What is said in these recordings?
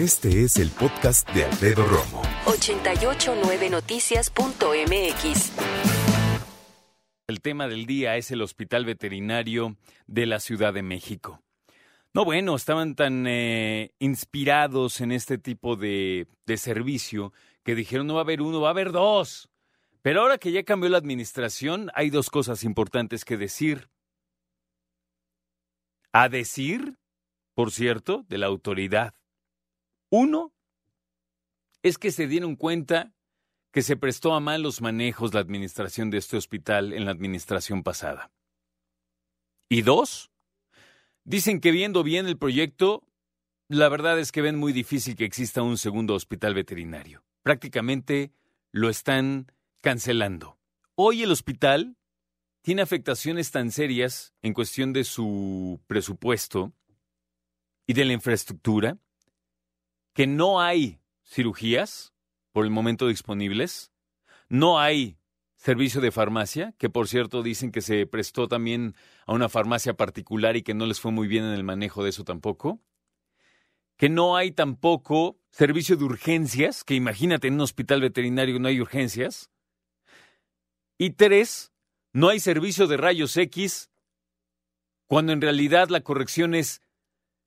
Este es el podcast de Alfredo Romo. 889noticias.mx. El tema del día es el Hospital Veterinario de la Ciudad de México. No, bueno, estaban tan eh, inspirados en este tipo de, de servicio que dijeron no va a haber uno, va a haber dos. Pero ahora que ya cambió la administración, hay dos cosas importantes que decir. A decir, por cierto, de la autoridad. Uno es que se dieron cuenta que se prestó a malos manejos la administración de este hospital en la administración pasada. Y dos, dicen que viendo bien el proyecto, la verdad es que ven muy difícil que exista un segundo hospital veterinario. Prácticamente lo están cancelando. Hoy el hospital tiene afectaciones tan serias en cuestión de su presupuesto y de la infraestructura que no hay cirugías por el momento disponibles, no hay servicio de farmacia, que por cierto dicen que se prestó también a una farmacia particular y que no les fue muy bien en el manejo de eso tampoco, que no hay tampoco servicio de urgencias, que imagínate en un hospital veterinario no hay urgencias, y tres, no hay servicio de rayos X, cuando en realidad la corrección es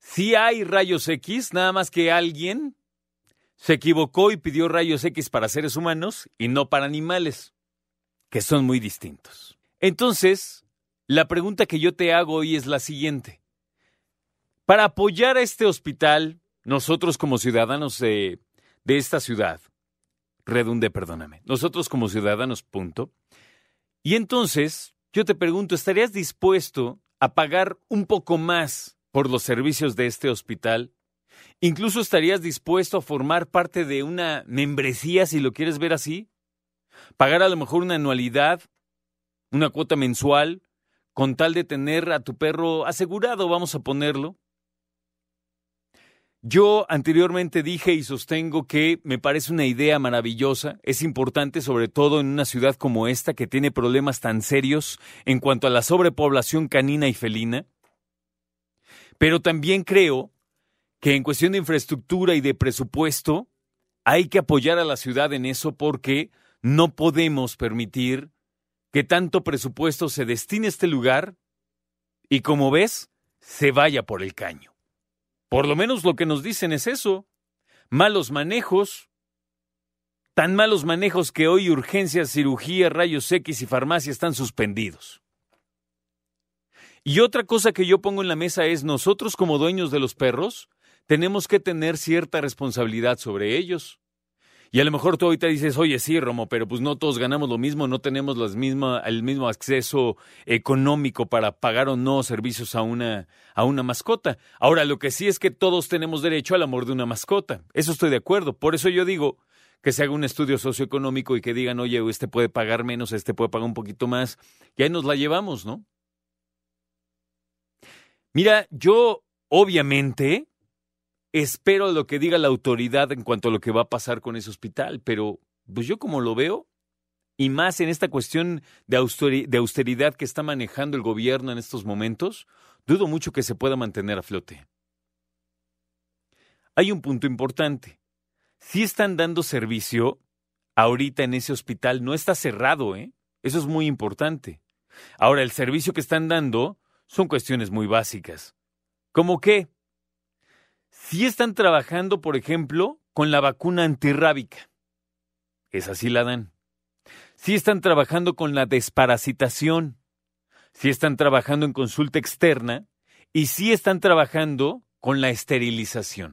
Sí hay rayos X, nada más que alguien se equivocó y pidió rayos X para seres humanos y no para animales, que son muy distintos. Entonces, la pregunta que yo te hago hoy es la siguiente. Para apoyar a este hospital, nosotros como ciudadanos de, de esta ciudad, redunde, perdóname, nosotros como ciudadanos, punto. Y entonces, yo te pregunto, ¿estarías dispuesto a pagar un poco más por los servicios de este hospital? ¿Incluso estarías dispuesto a formar parte de una membresía, si lo quieres ver así? ¿Pagar a lo mejor una anualidad, una cuota mensual, con tal de tener a tu perro asegurado, vamos a ponerlo? Yo anteriormente dije y sostengo que me parece una idea maravillosa, es importante sobre todo en una ciudad como esta que tiene problemas tan serios en cuanto a la sobrepoblación canina y felina. Pero también creo que en cuestión de infraestructura y de presupuesto, hay que apoyar a la ciudad en eso porque no podemos permitir que tanto presupuesto se destine a este lugar y, como ves, se vaya por el caño. Por lo menos lo que nos dicen es eso. Malos manejos, tan malos manejos que hoy urgencias, cirugía, rayos X y farmacia están suspendidos. Y otra cosa que yo pongo en la mesa es nosotros como dueños de los perros tenemos que tener cierta responsabilidad sobre ellos. Y a lo mejor tú ahorita dices, oye, sí, Romo, pero pues no todos ganamos lo mismo, no tenemos las misma, el mismo acceso económico para pagar o no servicios a una, a una mascota. Ahora, lo que sí es que todos tenemos derecho al amor de una mascota. Eso estoy de acuerdo. Por eso yo digo que se haga un estudio socioeconómico y que digan, oye, este puede pagar menos, este puede pagar un poquito más. Y ahí nos la llevamos, ¿no? Mira, yo obviamente espero lo que diga la autoridad en cuanto a lo que va a pasar con ese hospital, pero pues yo como lo veo, y más en esta cuestión de austeridad que está manejando el gobierno en estos momentos, dudo mucho que se pueda mantener a flote. Hay un punto importante. Si están dando servicio ahorita en ese hospital, no está cerrado, ¿eh? Eso es muy importante. Ahora, el servicio que están dando son cuestiones muy básicas. ¿Cómo qué? Si están trabajando, por ejemplo, con la vacuna antirrábica. Esa sí la dan. Si están trabajando con la desparasitación. Si están trabajando en consulta externa. Y si están trabajando con la esterilización.